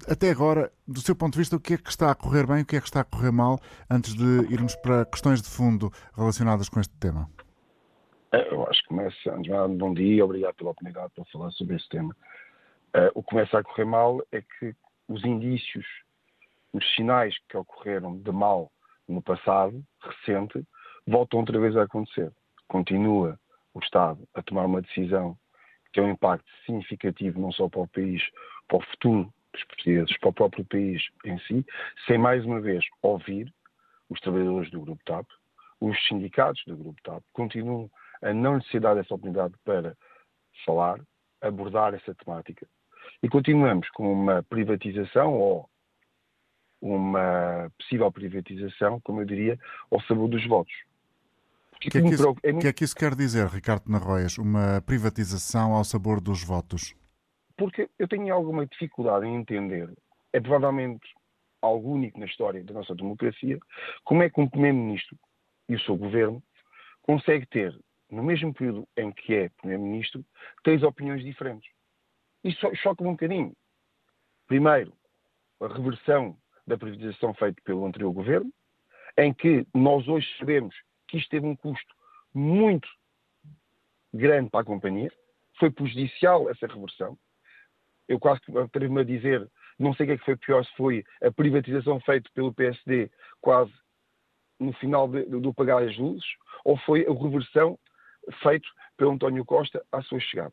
até agora, do seu ponto de vista, o que é que está a correr bem e o que é que está a correr mal antes de irmos para questões de fundo relacionadas com este tema? É, Eu acho que começa, bom dia, obrigado pela oportunidade para falar sobre esse tema. Eh, o que começa a correr mal é que os indícios, os sinais que ocorreram de mal no passado, recente, voltam outra vez a acontecer. Continua o Estado a tomar uma decisão que tem um impacto significativo não só para o país, para o futuro dos portugueses, para o próprio país em si, sem mais uma vez ouvir os trabalhadores do Grupo TAP, os sindicatos do Grupo TAP, continuam a não lhe ser dada essa oportunidade para falar, abordar essa temática. E continuamos com uma privatização ou uma possível privatização, como eu diria, ao sabor dos votos. O que, é que, isso, o que é que isso quer dizer, Ricardo Penarroias? Uma privatização ao sabor dos votos? Porque eu tenho alguma dificuldade em entender, é provavelmente algo único na história da nossa democracia, como é que um Primeiro-Ministro e o seu governo consegue ter, no mesmo período em que é Primeiro-Ministro, três opiniões diferentes. Isso choca-me um bocadinho. Primeiro, a reversão da privatização feita pelo anterior governo, em que nós hoje sabemos que isto teve um custo muito grande para a companhia, foi prejudicial essa reversão. Eu quase atrevo-me a dizer, não sei o que é que foi pior, se foi a privatização feita pelo PSD quase no final de, do pagar as luzes, ou foi a reversão feita pelo António Costa à sua chegada.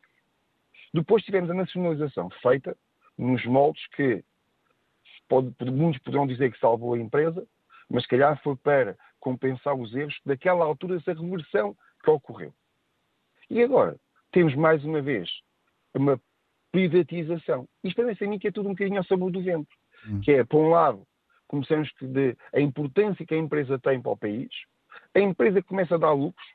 Depois tivemos a nacionalização feita nos moldes que pode, muitos poderão dizer que salvou a empresa, mas se calhar foi para compensar os erros daquela altura dessa reversão que ocorreu. E agora temos mais uma vez uma privatização. Isto parece a mim que é tudo um bocadinho ao sabor do vento. Hum. Que é, por um lado, começamos de a importância que a empresa tem para o país, a empresa começa a dar lucros,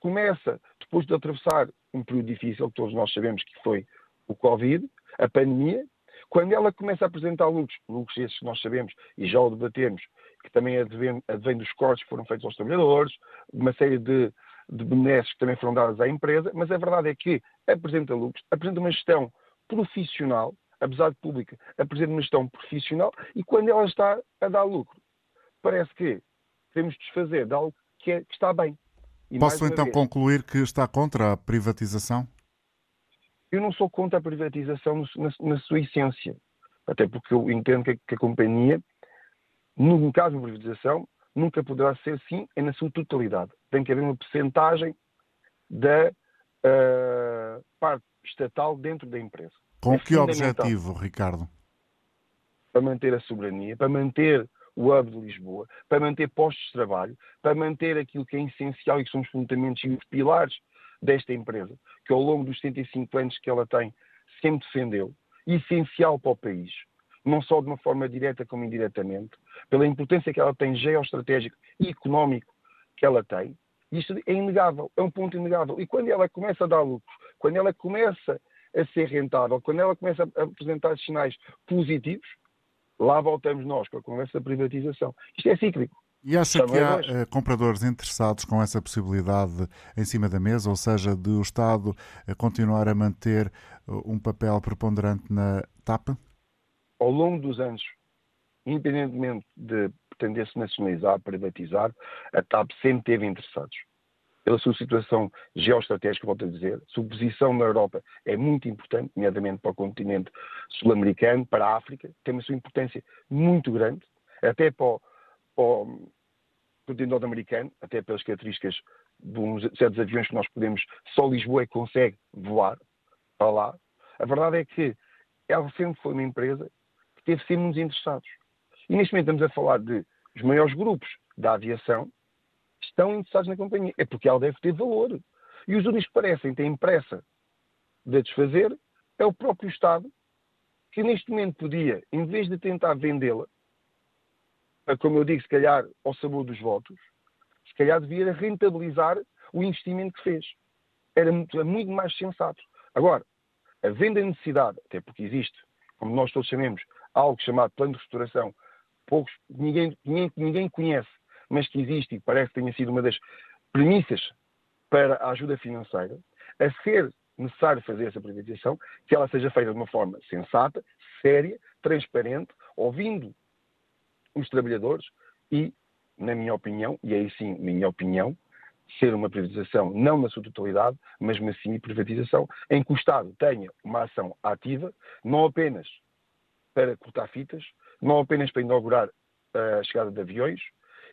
começa, depois de atravessar um período difícil, que todos nós sabemos que foi o Covid, a pandemia, quando ela começa a apresentar lucros, lucros esses que nós sabemos e já o debatemos, que também advém, advém dos cortes que foram feitos aos trabalhadores, uma série de, de benesses que também foram dados à empresa, mas a verdade é que apresenta lucros, apresenta uma gestão profissional, apesar de pública, apresenta uma gestão profissional e quando ela está a dar lucro, parece que queremos desfazer de algo que, é, que está bem. E Posso então vez, concluir que está contra a privatização? Eu não sou contra a privatização na, na sua essência, até porque eu entendo que a, que a companhia, no caso de privatização, nunca poderá ser assim é na sua totalidade. Tem que haver uma percentagem da uh, parte estatal dentro da empresa. Com é que objetivo, Ricardo? Para manter a soberania, para manter o hub de Lisboa, para manter postos de trabalho, para manter aquilo que é essencial e que são os fundamentos e os pilares desta empresa, que ao longo dos 75 anos que ela tem, sempre defendeu, essencial para o país, não só de uma forma direta como indiretamente, pela importância que ela tem geoestratégico e económico que ela tem, isto é inegável, é um ponto inegável. E quando ela começa a dar lucros, quando ela começa a ser rentável, quando ela começa a apresentar sinais positivos, lá voltamos nós com a conversa da privatização. Isto é cíclico. E acha que há uh, compradores interessados com essa possibilidade em cima da mesa, ou seja, de o Estado uh, continuar a manter uh, um papel preponderante na TAP? Ao longo dos anos, independentemente de pretender-se nacionalizar, privatizar, a TAP sempre teve interessados. Pela sua situação geoestratégica, volto a dizer, sua posição na Europa é muito importante, nomeadamente para o continente sul-americano, para a África, tem uma sua importância muito grande, até para o ao continente norte-americano, até pelas características de certos aviões que nós podemos, só Lisboa é que consegue voar para lá. A verdade é que ela sempre foi uma empresa que teve sempre uns interessados. E neste momento estamos a falar de os maiores grupos da aviação estão interessados na companhia. É porque ela deve ter valor. E os únicos que parecem ter pressa de desfazer é o próprio Estado, que neste momento podia, em vez de tentar vendê-la, como eu digo, se calhar ao sabor dos votos, se calhar devia rentabilizar o investimento que fez. Era muito, muito mais sensato. Agora, a venda necessidade, até porque existe, como nós todos sabemos, algo chamado plano de restauração, poucos, ninguém, ninguém, ninguém conhece, mas que existe e parece que tenha sido uma das premissas para a ajuda financeira, a ser necessário fazer essa privatização, que ela seja feita de uma forma sensata, séria, transparente, ouvindo os trabalhadores e, na minha opinião, e aí sim, minha opinião, ser uma privatização não na sua totalidade, mas uma sim privatização em que o Estado tenha uma ação ativa, não apenas para cortar fitas, não apenas para inaugurar a chegada de aviões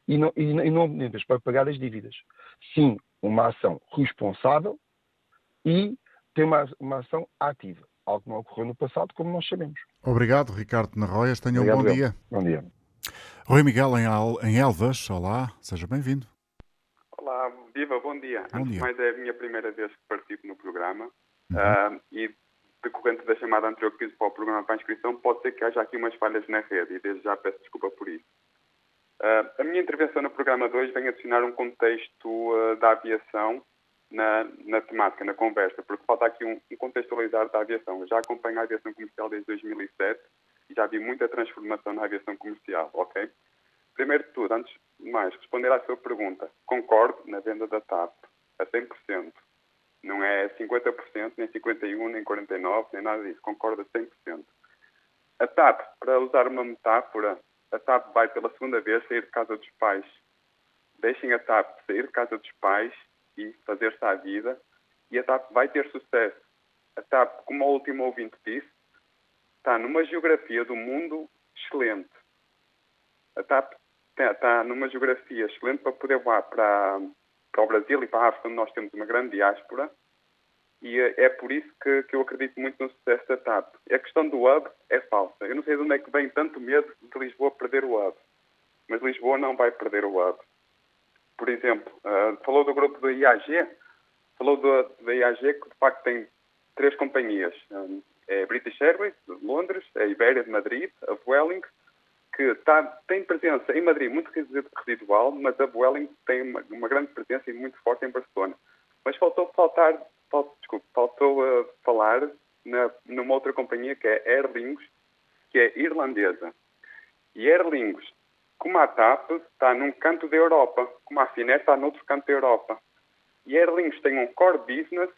e não, e, e não para pagar as dívidas. Sim, uma ação responsável e ter uma, uma ação ativa, algo que não ocorreu no passado, como nós sabemos. Obrigado, Ricardo Narroias. Tenha um bom dia. Bom dia. Rui Miguel em, Al, em Elvas, olá, seja bem-vindo. Olá, viva, bom dia. Bom Antes de mais, é a minha primeira vez que participo no programa uhum. uh, e decorrente da chamada anterior que fiz para o programa para a inscrição, pode ser que haja aqui umas falhas na rede e desde já peço desculpa por isso. Uh, a minha intervenção no programa 2 vem adicionar um contexto uh, da aviação na, na, temática, na conversa, porque falta aqui um, um contextualizar da aviação. Eu já acompanho a aviação comercial desde 2007 e já vi muita transformação na aviação comercial, ok? Primeiro de tudo, antes de mais, responder à sua pergunta. Concordo na venda da TAP a 100%. Não é 50%, nem 51%, nem 49%, nem nada disso. Concordo a 100%. A TAP, para usar uma metáfora, a TAP vai pela segunda vez sair de casa dos pais. Deixem a TAP sair de casa dos pais e fazer-se à vida e a TAP vai ter sucesso. A TAP, como o último ouvinte disse, está numa geografia do mundo excelente. A TAP está numa geografia excelente para poder voar para, para o Brasil e para a África, onde nós temos uma grande diáspora, e é, é por isso que, que, eu acredito muito no sucesso da TAP. A questão do hub é falsa. Eu não sei de onde é que vem tanto medo de Lisboa perder o hub, mas Lisboa não vai perder o hub. Por exemplo, uh, falou do grupo do IAG, falou da IAG que de facto tem três companhias. Um, é a British Airways, de Londres, a Iberia de Madrid, a Vueling que tá, tem presença em Madrid muito residual, mas a Vueling tem uma, uma, grande presença e muito forte em Barcelona. Mas faltou faltar, desculpe, faltou uh, falar na, numa outra companhia que é Aer Lingus, que é irlandesa. E Aer Lingus, como a TAP, está num canto da Europa, como a Finet está noutro canto da Europa. E Aer Lingus tem um core business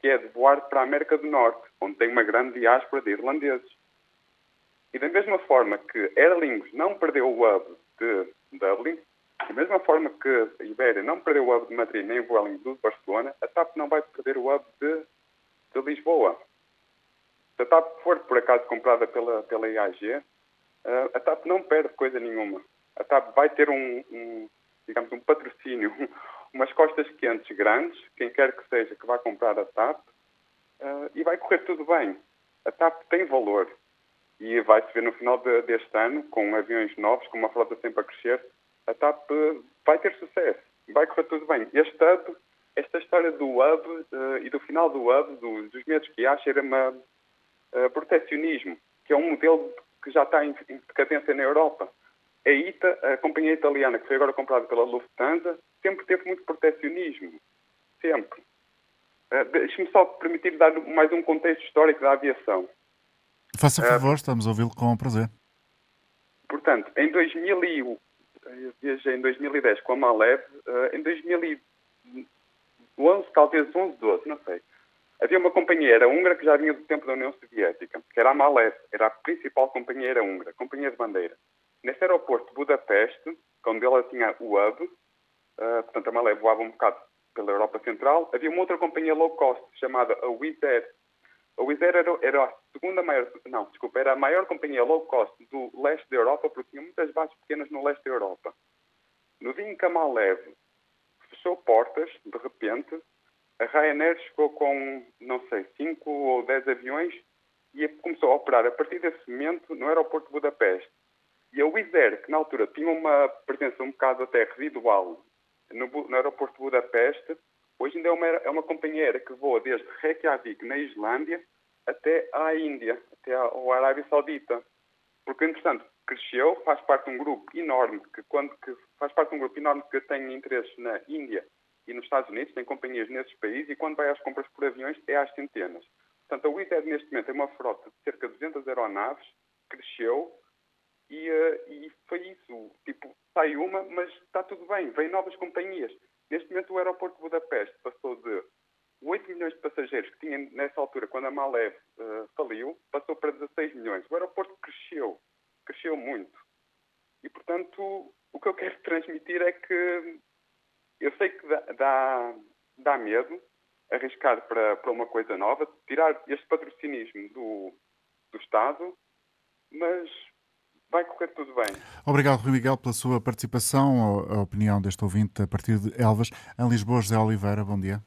que é de voar para a América do Norte, onde tem uma grande diáspora de irlandeses. E da mesma forma que Aer Lingus não perdeu o hub de Dublin, da mesma forma que a Iberia não perdeu o hub de Madrid nem o Vueling de Barcelona, a TAP não vai perder o hub de, de Lisboa. Se a TAP for, por acaso, comprada pela, pela IAG, eh, a TAP não perde coisa nenhuma. A TAP vai ter um, um digamos, um patrocínio, [laughs] umas costas quentes grandes, quem quer que seja que vá comprar a TAP, uh, e vai correr tudo bem. A TAP tem valor e vai-se ver no final de, deste ano, com aviões novos, com uma frota sempre a crescer, a TAP vai ter sucesso, vai correr tudo bem. Este esta história do hub uh, e do final do hub, do, dos medos que há, cheira-me a uh, protecionismo, que é um modelo que já está em, em decadência na Europa. A ITA, a companhia italiana que foi agora comprada pela Lufthansa, sempre teve muito protecionismo. Sempre. Uh, Deixe-me só permitir dar mais um contexto histórico da aviação. Faça favor, uh, estamos a ouvi-lo com prazer. Portanto, em 2000 e, eu viajei em 2010 com a Malev, uh, em 2011, talvez 11, 12, não sei. Havia uma companheira húngara que já vinha do tempo da União Soviética, que era a Malev, era a principal companheira húngara, companhia de bandeira. Nesse aeroporto de Budapeste, onde ela tinha o hub, uh, portanto a Malé voava um bocado pela Europa Central, havia uma outra companhia low cost chamada a Wizz Air. A Wizz Air era, era, a segunda maior, não, desculpa, era a maior companhia low cost do leste da Europa, porque tinha muitas bases pequenas no leste da Europa. No dia em que a Malev fechou portas, de repente, a Ryanair chegou com, não sei, 5 ou 10 aviões e começou a operar a partir desse momento no aeroporto de Budapeste. E a Wizz Air, que na altura tinha uma presença um bocado até residual no, no aeroporto de Budapeste, hoje ainda é uma, é uma companhia aérea que voa desde Reykjavik, na Islândia, até à Índia, até à, Arábia Saudita. Porque, entretanto, cresceu, faz parte de um grupo enorme, que, quando, que faz parte de um grupo enorme que tem interesses na Índia e nos Estados Unidos, tem companhias nesses países, e quando vai às compras por aviões é às centenas. Portanto, a Wizz Air neste momento tem uma frota de cerca de 200 aeronaves, cresceu, e, uh, e foi isso. Tipo, sai uma, mas está tudo bem, vêm novas companhias. Neste momento, o aeroporto de Budapeste passou de 8 milhões de passageiros que tinha nessa altura, quando a Malev uh, faliu, passou para 16 milhões. O aeroporto cresceu, cresceu muito. E, portanto, o que eu quero [laughs] transmitir é que eu sei que dá, dá, dá medo arriscar para, para uma coisa nova, tirar este patrocinismo do, do Estado, mas vai correr tudo bem. Obrigado, Rui Miguel, pela sua participação, a opinião deste ouvinte a partir de Elvas. Em Lisboa, José Oliveira, bom dia.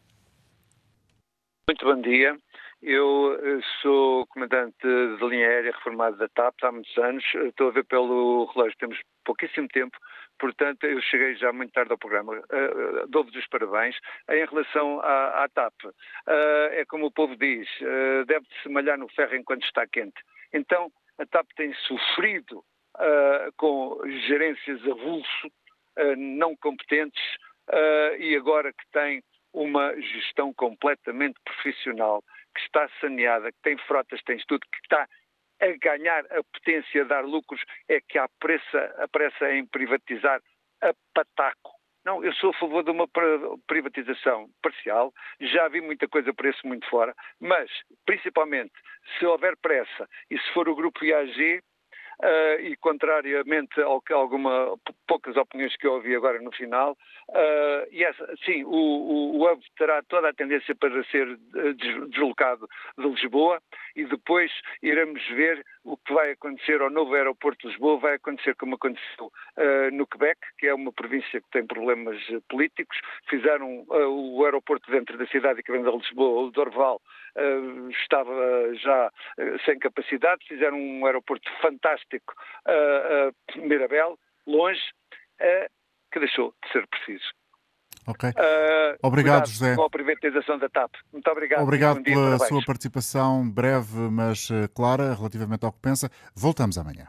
Muito bom dia. Eu eh, sou comandante de linha aérea reformado da TAP há muitos anos. Estou a ver pelo relógio, temos pouquíssimo tempo, portanto eu cheguei já muito tarde ao programa. Uh, Dou-vos os parabéns. Em relação à, à TAP, uh, é como o povo diz, uh, deve-se malhar no ferro enquanto está quente. Então, a TAP tem sofrido com gerências avulso, não competentes, e agora que tem uma gestão completamente profissional, que está saneada, que tem frotas, tem tudo, que está a ganhar a potência, a dar lucros, é que há pressa, a pressa em privatizar a pataco. Não, eu sou a favor de uma privatização parcial, já vi muita coisa por isso muito fora, mas, principalmente, se houver pressa e se for o grupo IAG, uh, e contrariamente ao que alguma poucas opiniões que eu ouvi agora no final, uh, yes, sim, o, o, hub terá toda a tendência para ser eh, deslocado de Lisboa e depois iremos ver o que vai acontecer ao novo aeroporto de Lisboa, vai acontecer como aconteceu uh, no Quebec, que é uma província que tem problemas políticos, fizeram o aeroporto dentro da cidade que vem de Lisboa, o Dorval, uh, estava já sem capacidade, fizeram um aeroporto fantástico uh, Mirabel, longe, que deixou de ser preciso. Ok. Uh, obrigado, José. Com a privatização da TAP. Muito obrigado. Obrigado dia, pela sua participação breve, mas clara, relativamente ao que pensa. Voltamos amanhã.